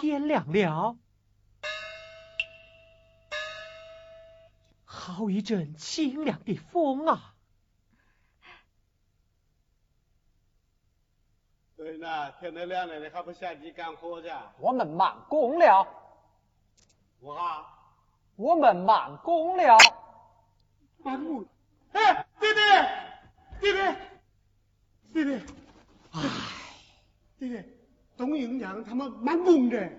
天亮了。好一阵清凉的风啊！对呢，天都亮了，你还不下地干活去？我们满工了。我啊，我们满工了。满工？哎，弟弟，弟弟，弟弟，哎，弟弟，董永娘他们忙工的，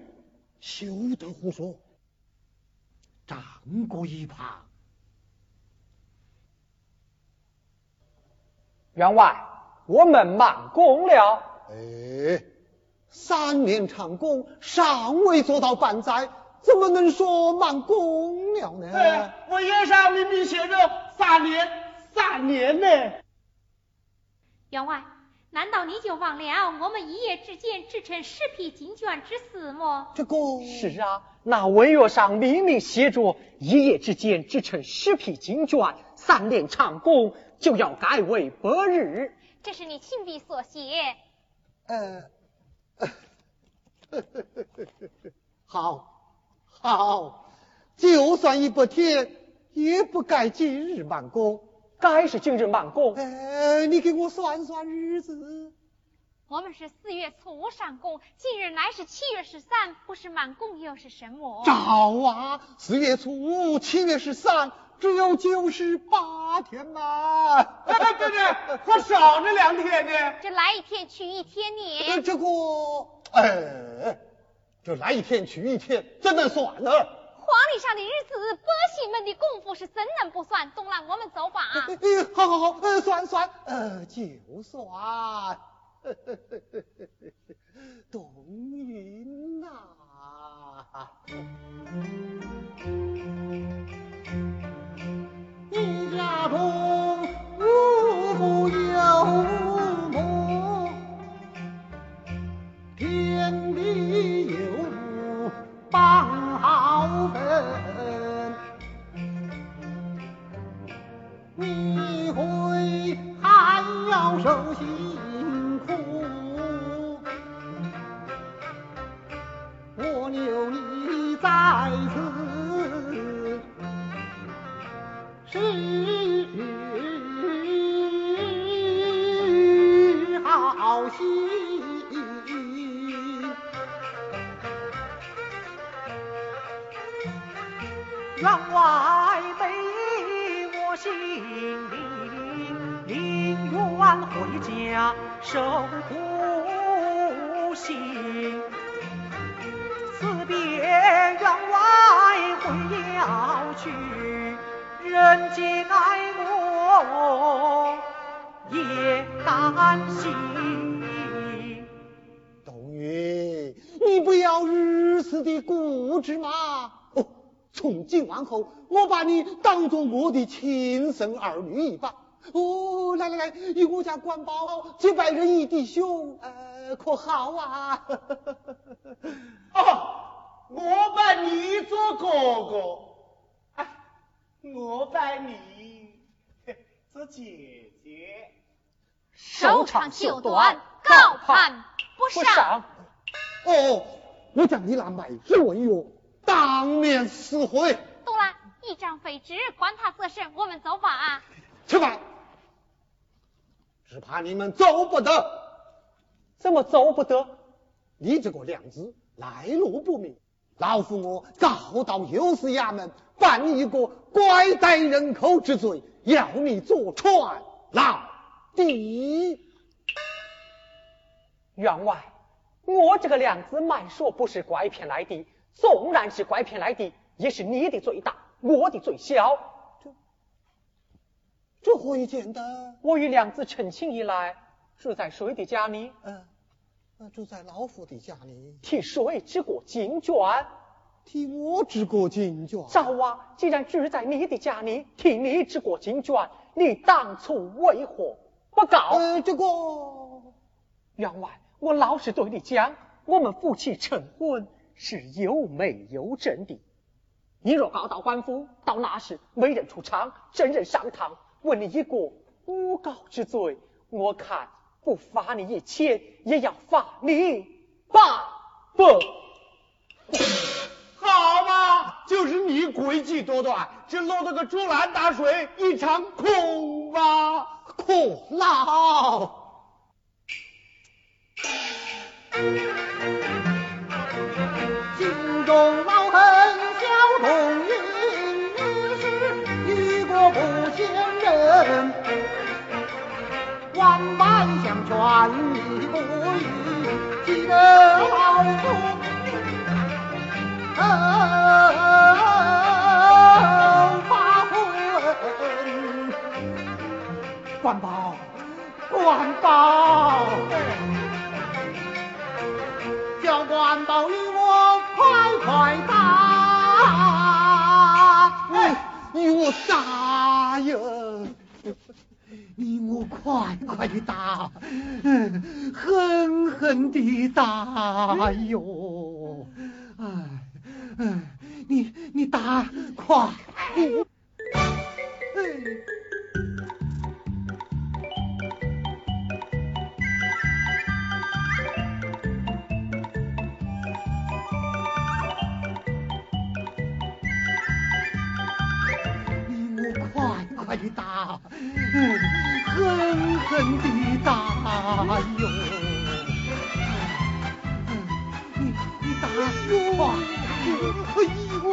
休得胡说！站过一旁。员外，我们忙工了。哎，三年长工，尚未做到半载，怎么能说忙工了呢？哎，我页上明明写着三年，三年呢。员外，难道你就忘了我们一夜之间制成十匹金绢之事么？这个是啊，那文约上明明写着一夜之间制成十匹金绢，三年长工。就要改为百日，这是你亲笔所写。呃，好，好，就算一百天，也不该今日满工，该是今日满工。哎，你给我算算日子。我们是四月初五上工，今日乃是七月十三，不是满工又是什么？早啊，四月初五，七月十三。只有九十八天嘛，对对对，还少了两天呢。这来一天去一天呢？这个，哎，这来一天去一天，怎能算呢？皇历上的日子，百姓们的功夫是怎能不算？东兰，我们走吧啊。好好好，呃算算，呃，就算。冬云呐。一家中无父有母，天地有放好分。你会还要受辛的亲生儿女一把。哦，来来来，与我家管保结拜仁义弟兄，呃，可好啊？哦，我拜你做哥哥，哎，我拜你做姐姐。手长脚短，高攀不上。哦，我将你那卖纸文药当面撕毁。一张废纸，管他作甚？我们走吧。啊！去吧。只怕你们走不得。怎么走不得？你这个娘子来路不明，老夫我告到右司衙门，犯你一个拐带人口之罪，要你坐船牢地。员外。我这个娘子满说不是拐骗来的，纵然是拐骗来的，也是你的罪大，我的最小。这这何以见得？我与娘子成亲以来，住在谁的家里？嗯，住在老夫的家里。替谁织过金绢？替我织过金绢。赵啊，既然住在你的家里，替你织过金绢，你当初为何不告？呃，这个员外。我老实对你讲，我们夫妻成婚是有媒有证的。你若告到官府，到那时没人出场，证人上堂，问你一个诬告之罪，我看不罚你一千，也要罚你八不，好嘛，就是你诡计多端，只落得个竹篮打水一场空吧？苦恼！劝你不依，记得老夫。发昏，关宝，关宝，叫关宝与我快快打，哎，与我打呀！你我快快的打，嗯狠狠的打哟！哎哎，你你打快！哎快快的打，狠狠地打哟！你你打快！哎呦！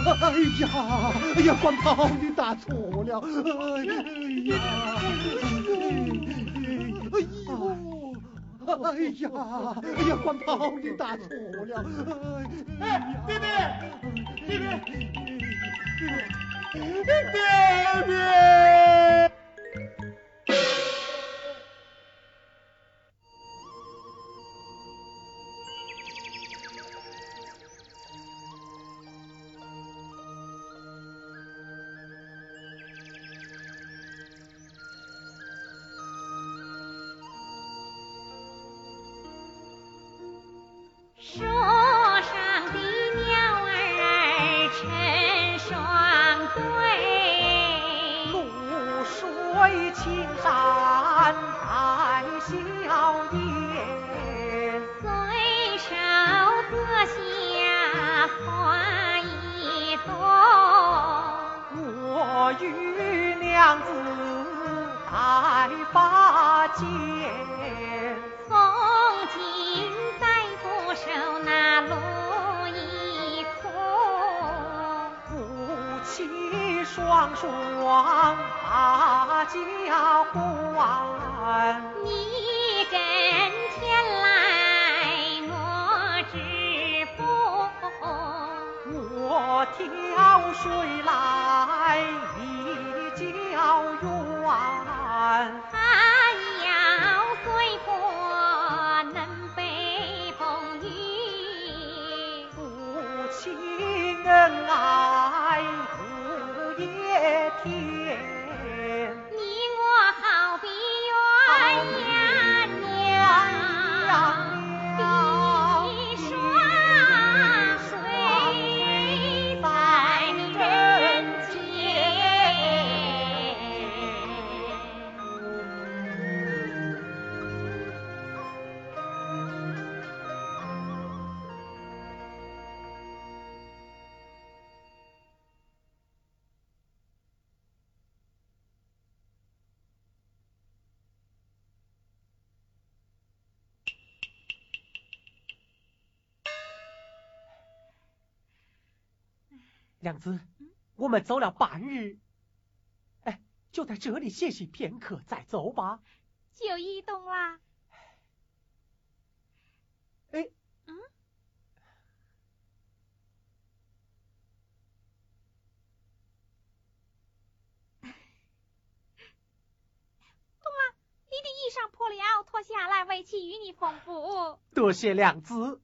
哎呀！哎呀！关宝，你打错了！哎呀！哎呦！哎呀！哎呀！关宝，你打错了！哎，弟弟，弟弟，弟弟。爹爹娘子，我们走了半日，哎，就在这里歇息片刻再走吧。就移动啦。哎，嗯，动了，你的衣裳破了，脱下来，为妻与你缝补。多谢娘子。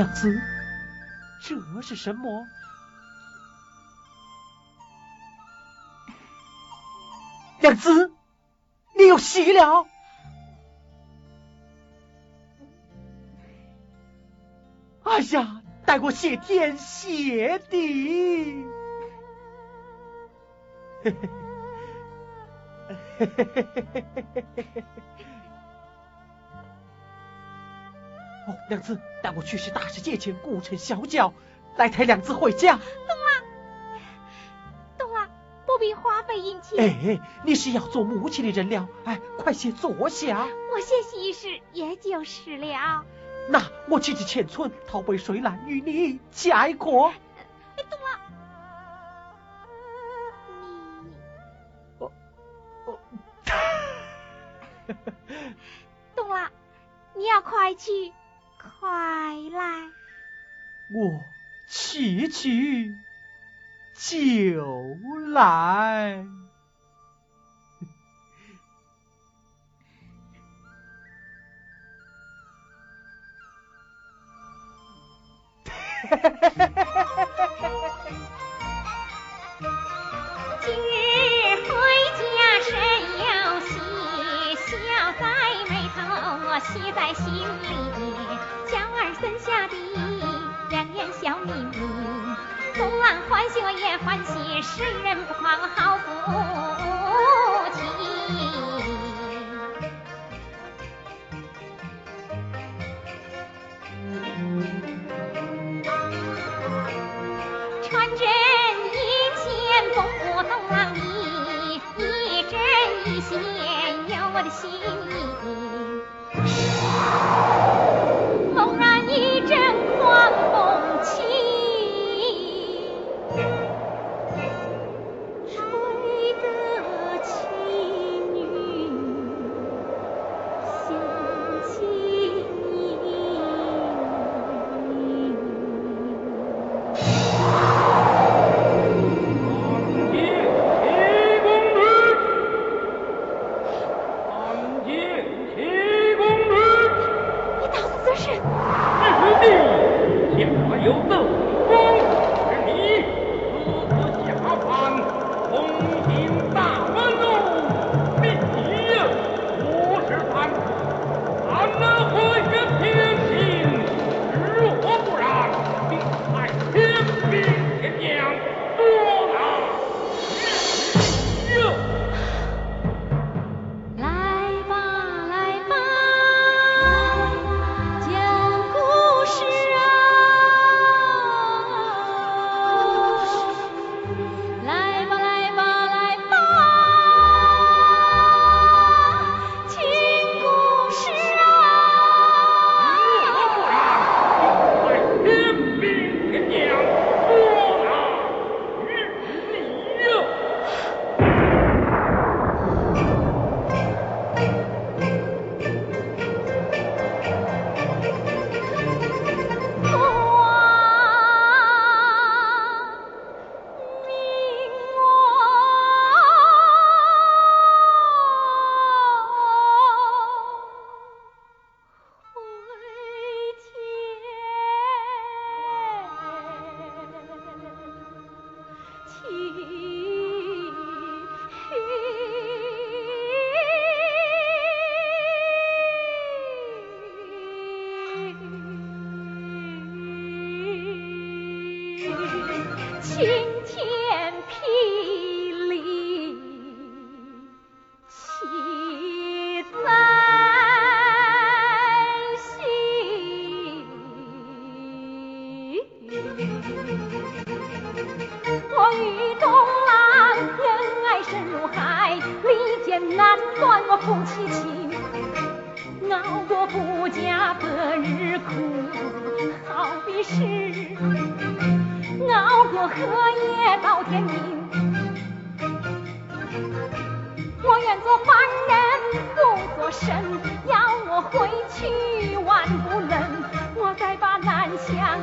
娘子，这是什么？娘子，你有喜了！哎呀，待我谢天谢地！嘿嘿嘿嘿嘿嘿嘿嘿！哦，娘子，待我去使大师借钱，故城小脚，来抬娘子回家。懂了，懂了，不必花费银钱。哎，你是要做母亲的人了，哎，快些坐下。我歇息一时，也就是了。那我去至前村讨杯水来与你加一锅。哎，懂了。你，哦哦，懂了，你要快去，快来。我去去就来。今日回家甚有喜，笑在眉头，我喜在心里。二孙下地，两眼笑眯眯。东安欢喜我也欢喜，谁人不夸好福气？穿针引线缝补郎衣，一针一线有我的心意。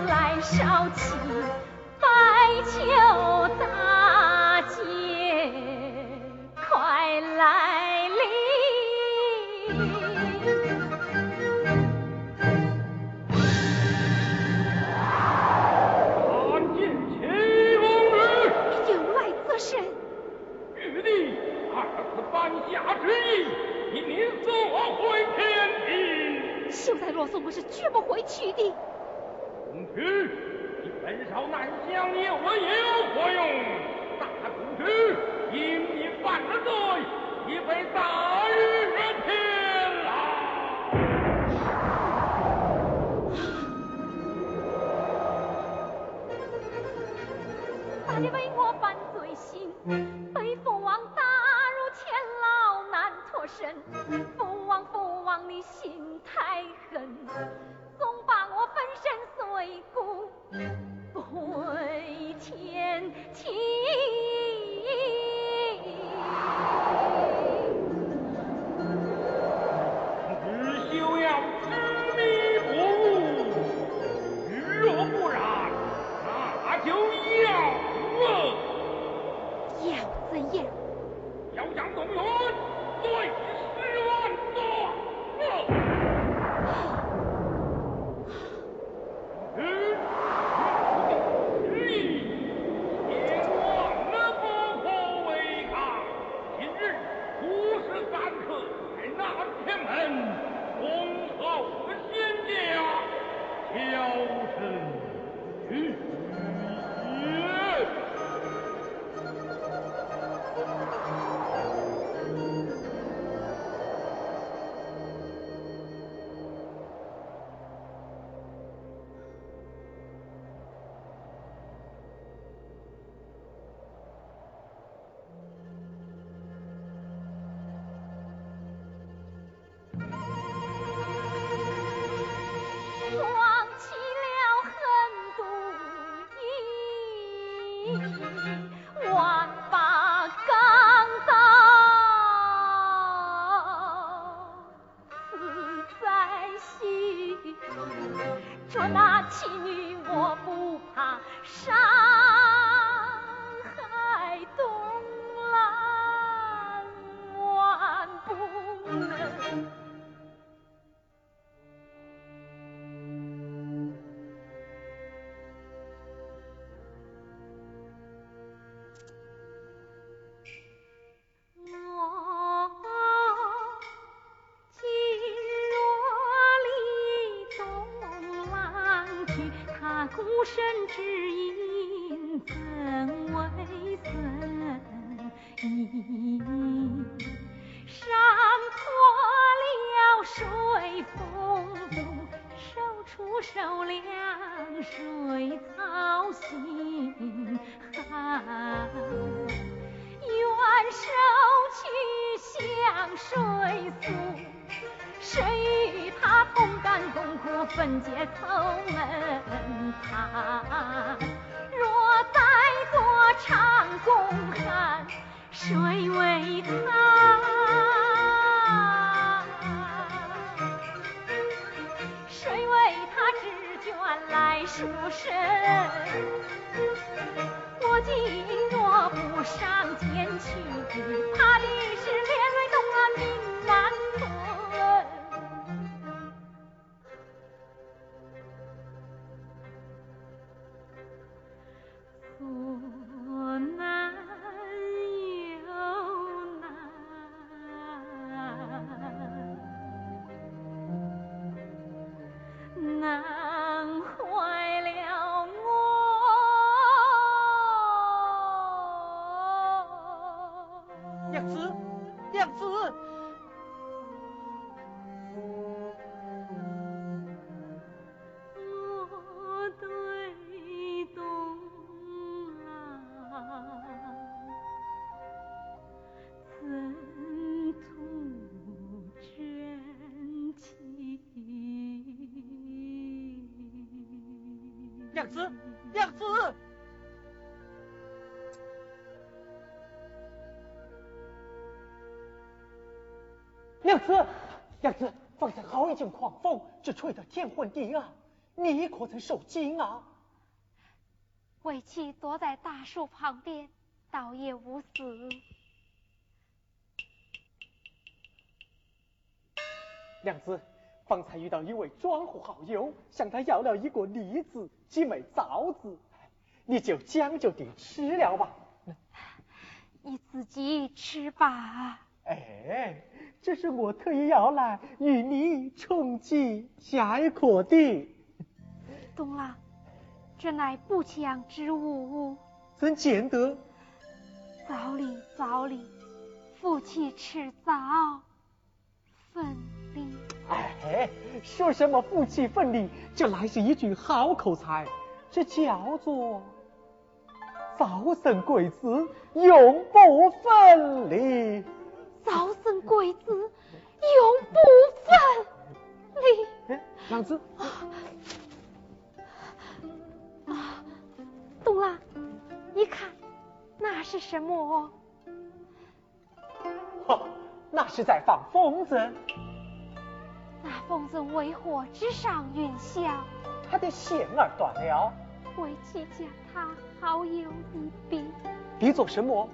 来烧起白裘大街快来临。安静齐王你玉帝二次颁下旨意你回天庭秀才若送我是绝不回去的。你本少难降，你我有何用？大公去，因你犯了罪，已被大狱天了。大姐为我犯罪行，被父王打入监牢难脱身。父王父王你心太狠，粉身碎骨归天庭。只休要执迷不悟，若不然，那就要。要怎样？要将东原碎呐。娘子，娘子，娘子，娘子，方才好一阵狂风，只吹得天昏地暗，你可曾受惊啊？为妻躲在大树旁边，倒也无死。娘子，方才遇到一位庄户好友，向他要了一个梨子、几枚枣子，你就将就地吃了吧。你自己吃吧。哎，这是我特意要来与你重启下课的。懂了，这乃不祥之物，怎见得？早礼早礼，夫妻迟早分离。哎，说什么夫妻分离，这乃是一句好口才，这叫做早生贵子，永不分离。早生贵子，永不分离。娘子。啊，懂了，你看，那是什么？哦，那是在放风筝。那风筝为何直上云霄？他的线儿断了。为妻将他好友一别。别做什么？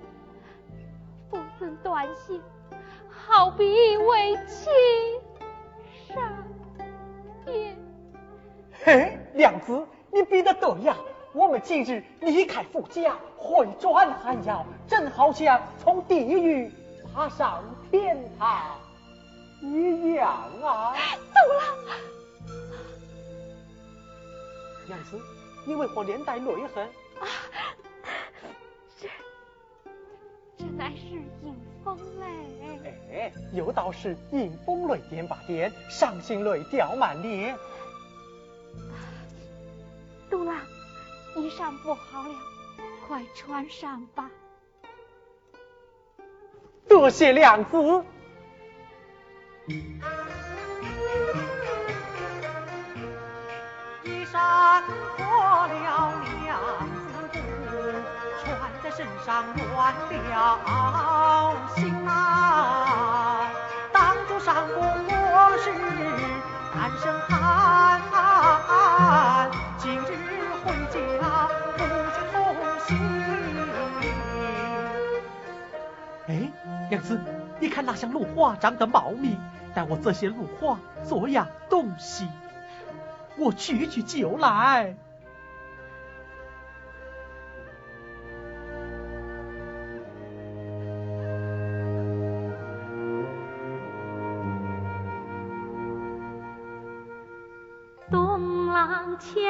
风筝断线，好比为妻上天。嘿，娘子。你比得对呀！我们今日离开富家，回转寒窑，正好像从地狱爬上天堂一样啊！走了，娘子，你为何连带泪痕？啊，这这乃是引风泪。哎，有道是引风泪点把点，伤心泪掉满脸。杜郎，衣裳不好了，快穿上吧。多谢娘子。衣衫破了，娘子不穿在身上乱了心啊！当初上过我是单身汉。今日回家，夫妻同行。哎，娘子，你看那箱芦花长得茂密，但我这些芦花做样东西，我去去就来。前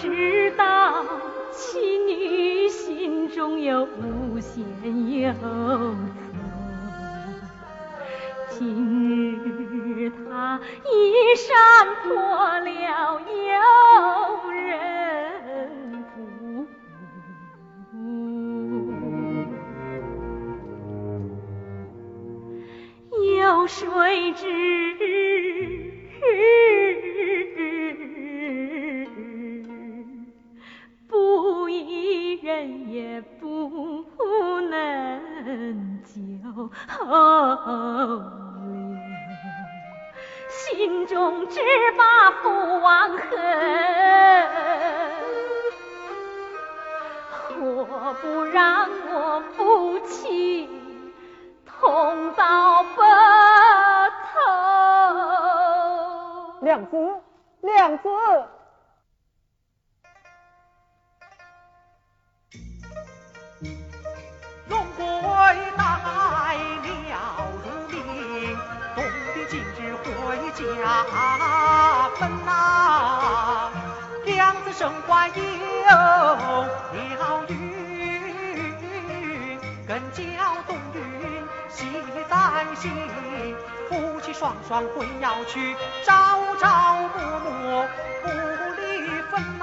知道妻女心中有无限忧回家分呐，娘子身怀有了孕，更叫东帝。喜在心，夫妻双双归要去，朝朝暮暮不离分呐。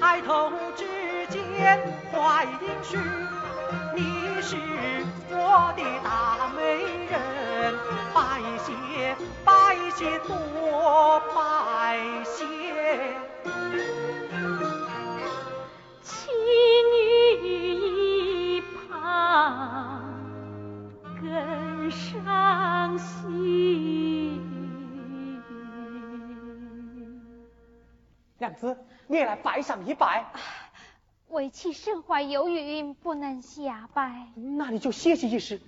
抬头只见怀英婿，你是我的大美人，拜谢拜谢多拜谢。妻女一旁更伤心。娘子，你也来拜上一拜。为妻身怀有孕，不能下拜。那你就歇息一时。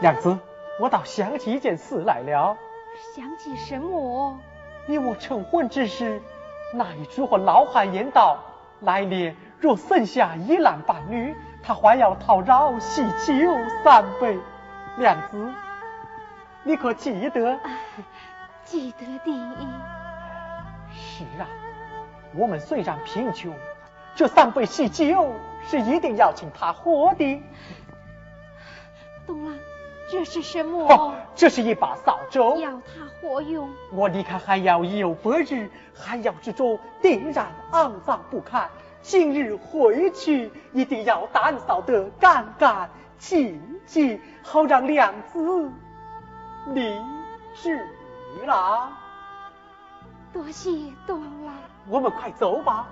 娘子，我倒想起一件事来了。想起什么？你我成婚之时，那一句话老汉言道：来年若生下一男半女，他还要讨饶喜酒三杯。娘子，你可记得？记得的。是啊，我们虽然贫穷，这三杯喜酒是一定要请他喝的。懂了，这是什么？哦，这是一把扫帚，要他何用？我离开还要有百日，还要之中定然肮脏不堪。今日回去，一定要打扫得干干净净，好让娘子立志了。多谢东郎。我们快走吧。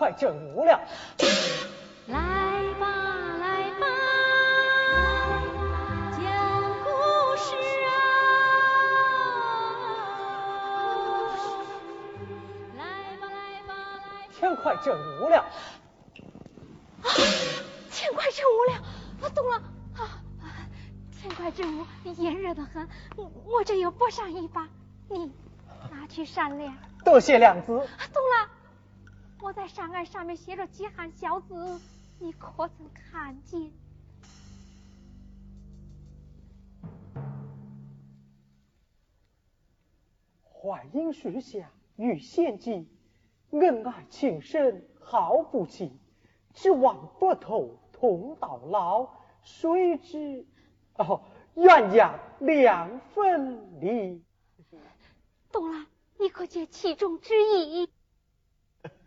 快正午了。来吧，来吧，讲故事啊！来吧，来吧，来。天快正午了。啊，天快正午了，我懂了。啊，天快正午，炎热的很，我这又补上一把，你拿去扇凉。多谢娘子。懂了。我在扇儿上面写着几行小字，你可曾看见？淮阴水下遇仙迹，恩爱情深毫不弃，只望白头同到老。谁知哦，鸳鸯两分离。懂了，你可解其中之意？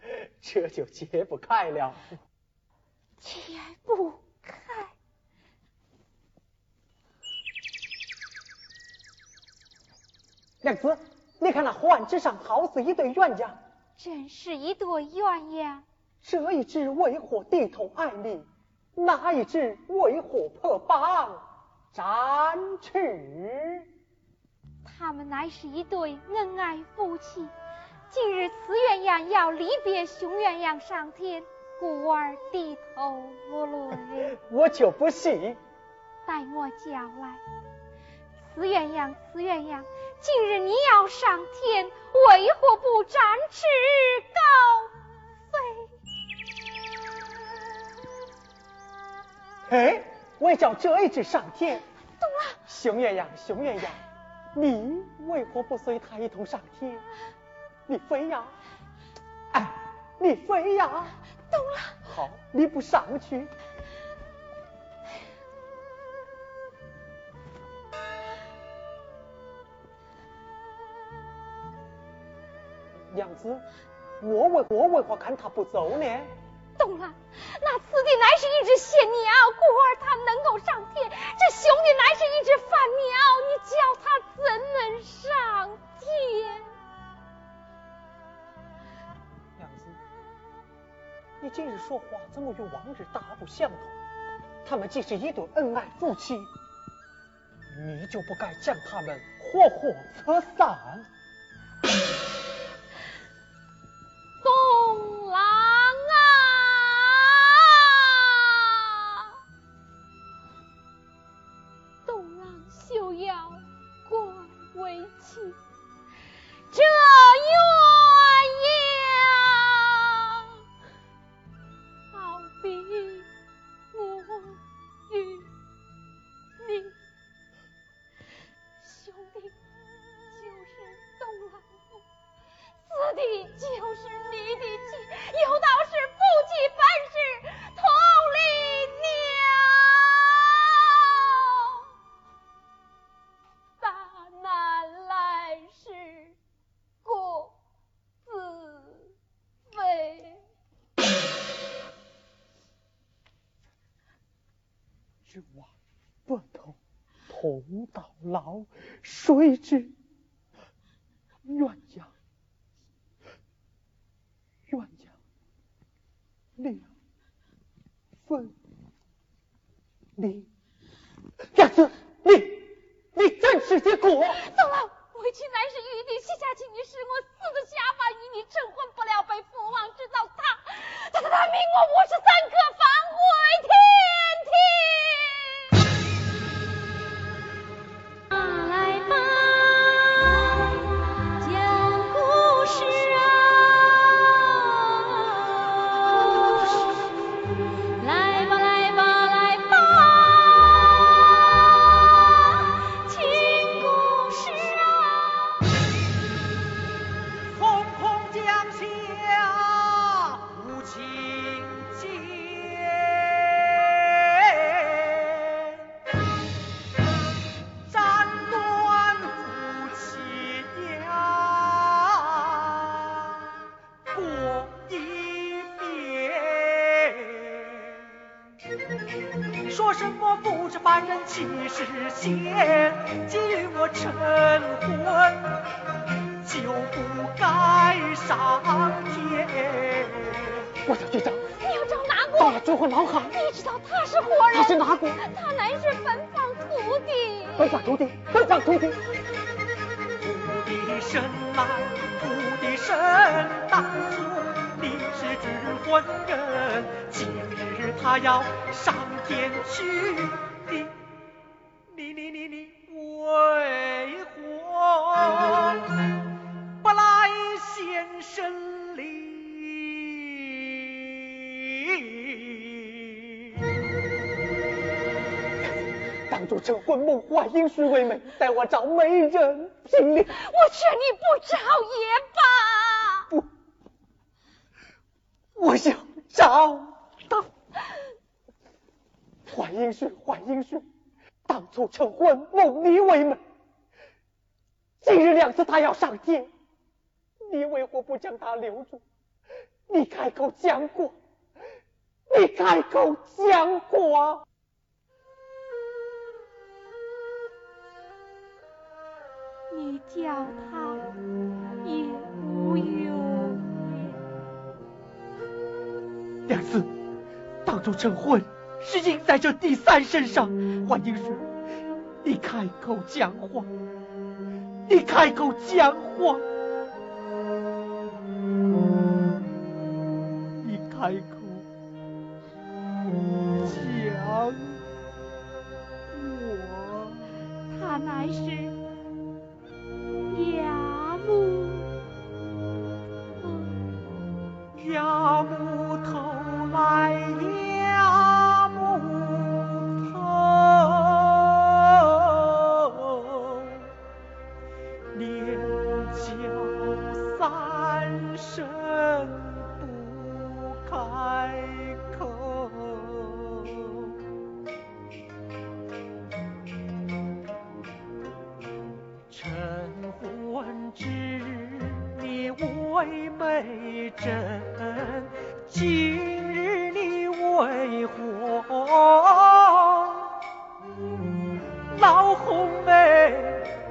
这就解不开了，解不开。娘子，你看那环之上好似一对鸳鸯，真是一对鸳鸯。这一只为何低头爱你？那一只为何破榜展翅？他们乃是一对恩爱夫妻。今日此鸳鸯要离别雄鸳鸯上天，故而低头不论。我就不信。待我叫来，此鸳鸯，此鸳鸯，今日你要上天，为何不展翅高飞？嘿，我也叫这一只上天。懂了。雄鸳鸯，雄鸳鸯，你为何不随他一同上天？你飞呀！哎，你飞呀！懂了。好，你不上去。娘子，我为我为何看他不走呢？懂了，那此地乃是一只仙鸟，故而他能够上天；这兄弟乃是一只凡鸟，你叫他怎能上天？你今日说话怎么与往日大不相同？他们既是一对恩爱夫妻，你就不该将他们活活扯散。你就是你的妻，有道是夫妻凡事同理娘，大难来时各自飞，君王不同，同到老，谁知？是仙，既与我成婚。就不该上天。我要去找你要找哪到？了朱和老汉，你知道他是活人？他是哪国？他乃是奔放土地。奔放土地，奔放土地。土地神来，土地神，当初你是指婚人，今日他要上天去，成婚梦幻应许为媒，待我找媒人聘礼。我劝你不找也罢。不，我要找到幻应许，幻应许。当初成婚梦你为媒，今日两次他要上天，你为何不将他留住？你开口讲过，你开口讲过。叫他也无用两次，当初成婚是印在这第三身上。幻应是，你开口讲话，你开口讲话，你开老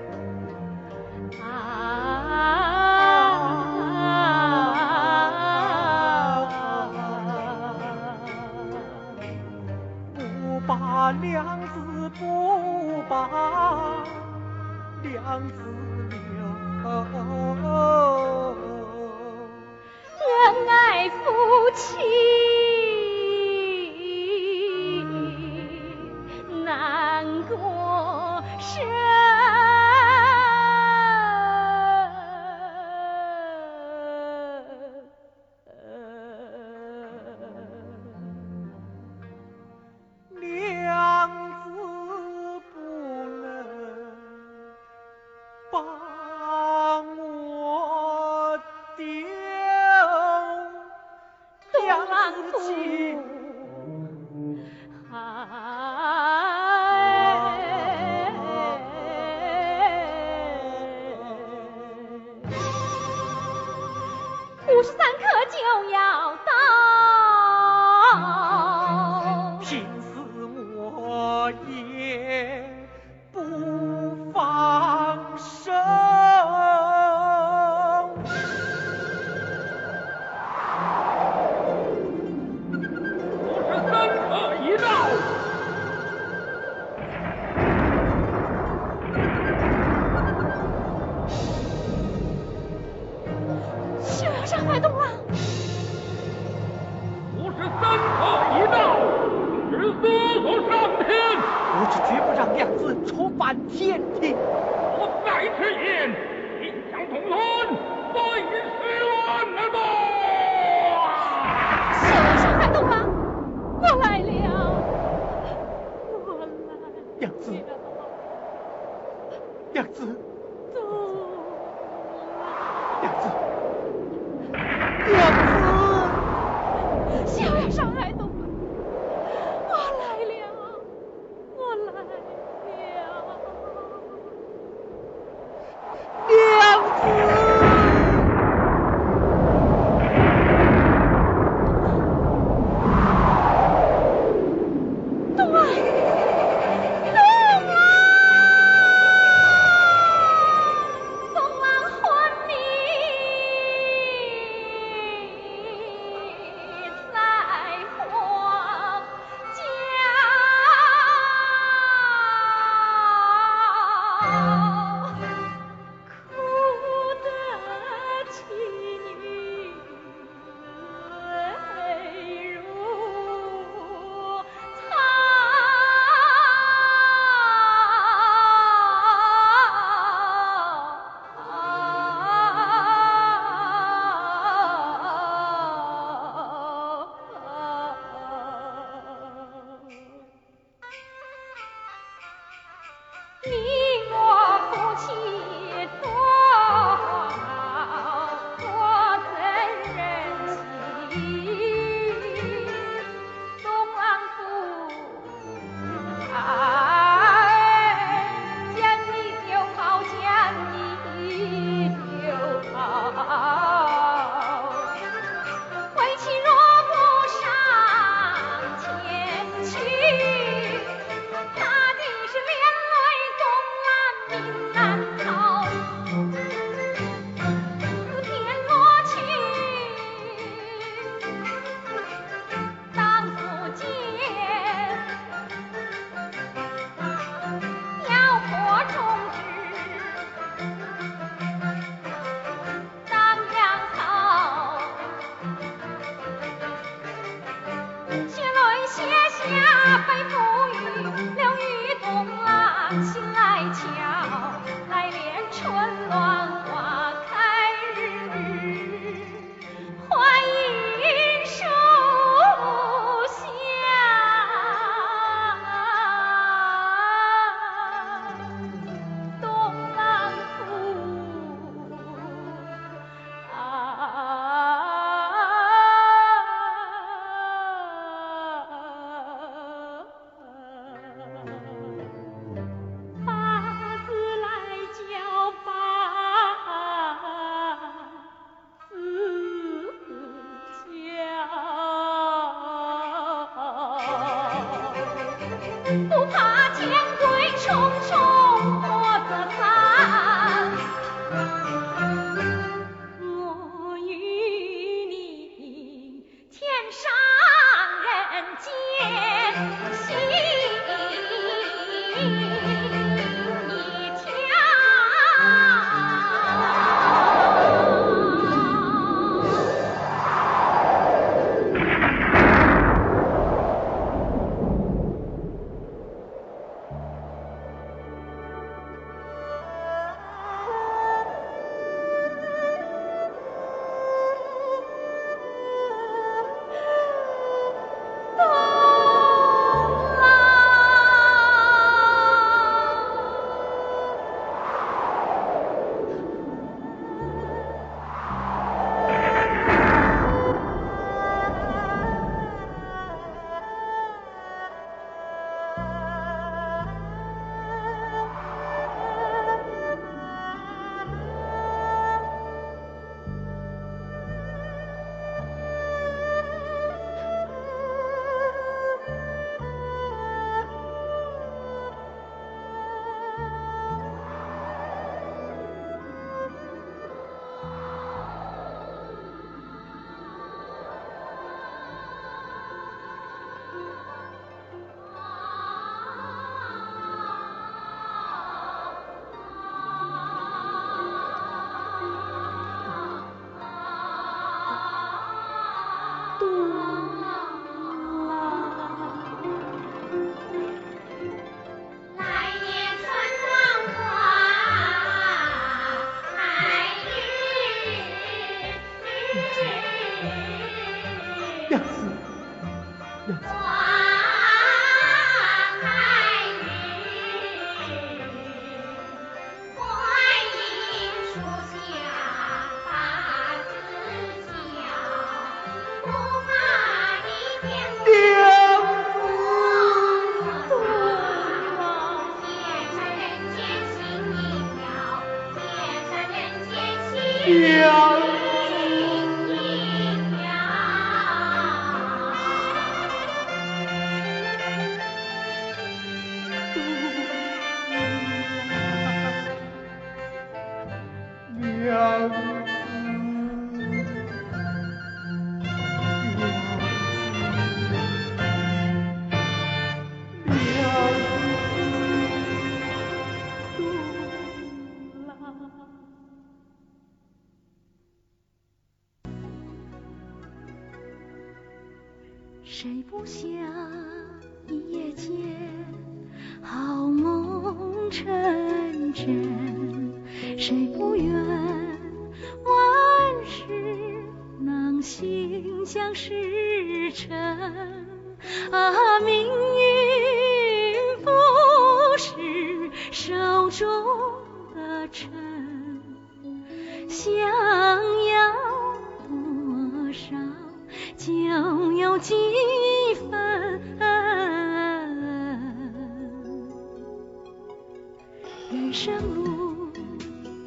生路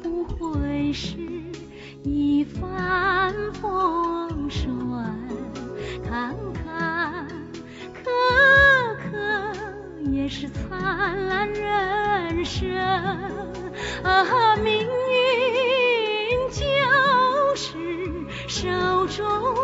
不会是一帆风顺坎坎坷坷也是灿烂人生。啊命运就是手中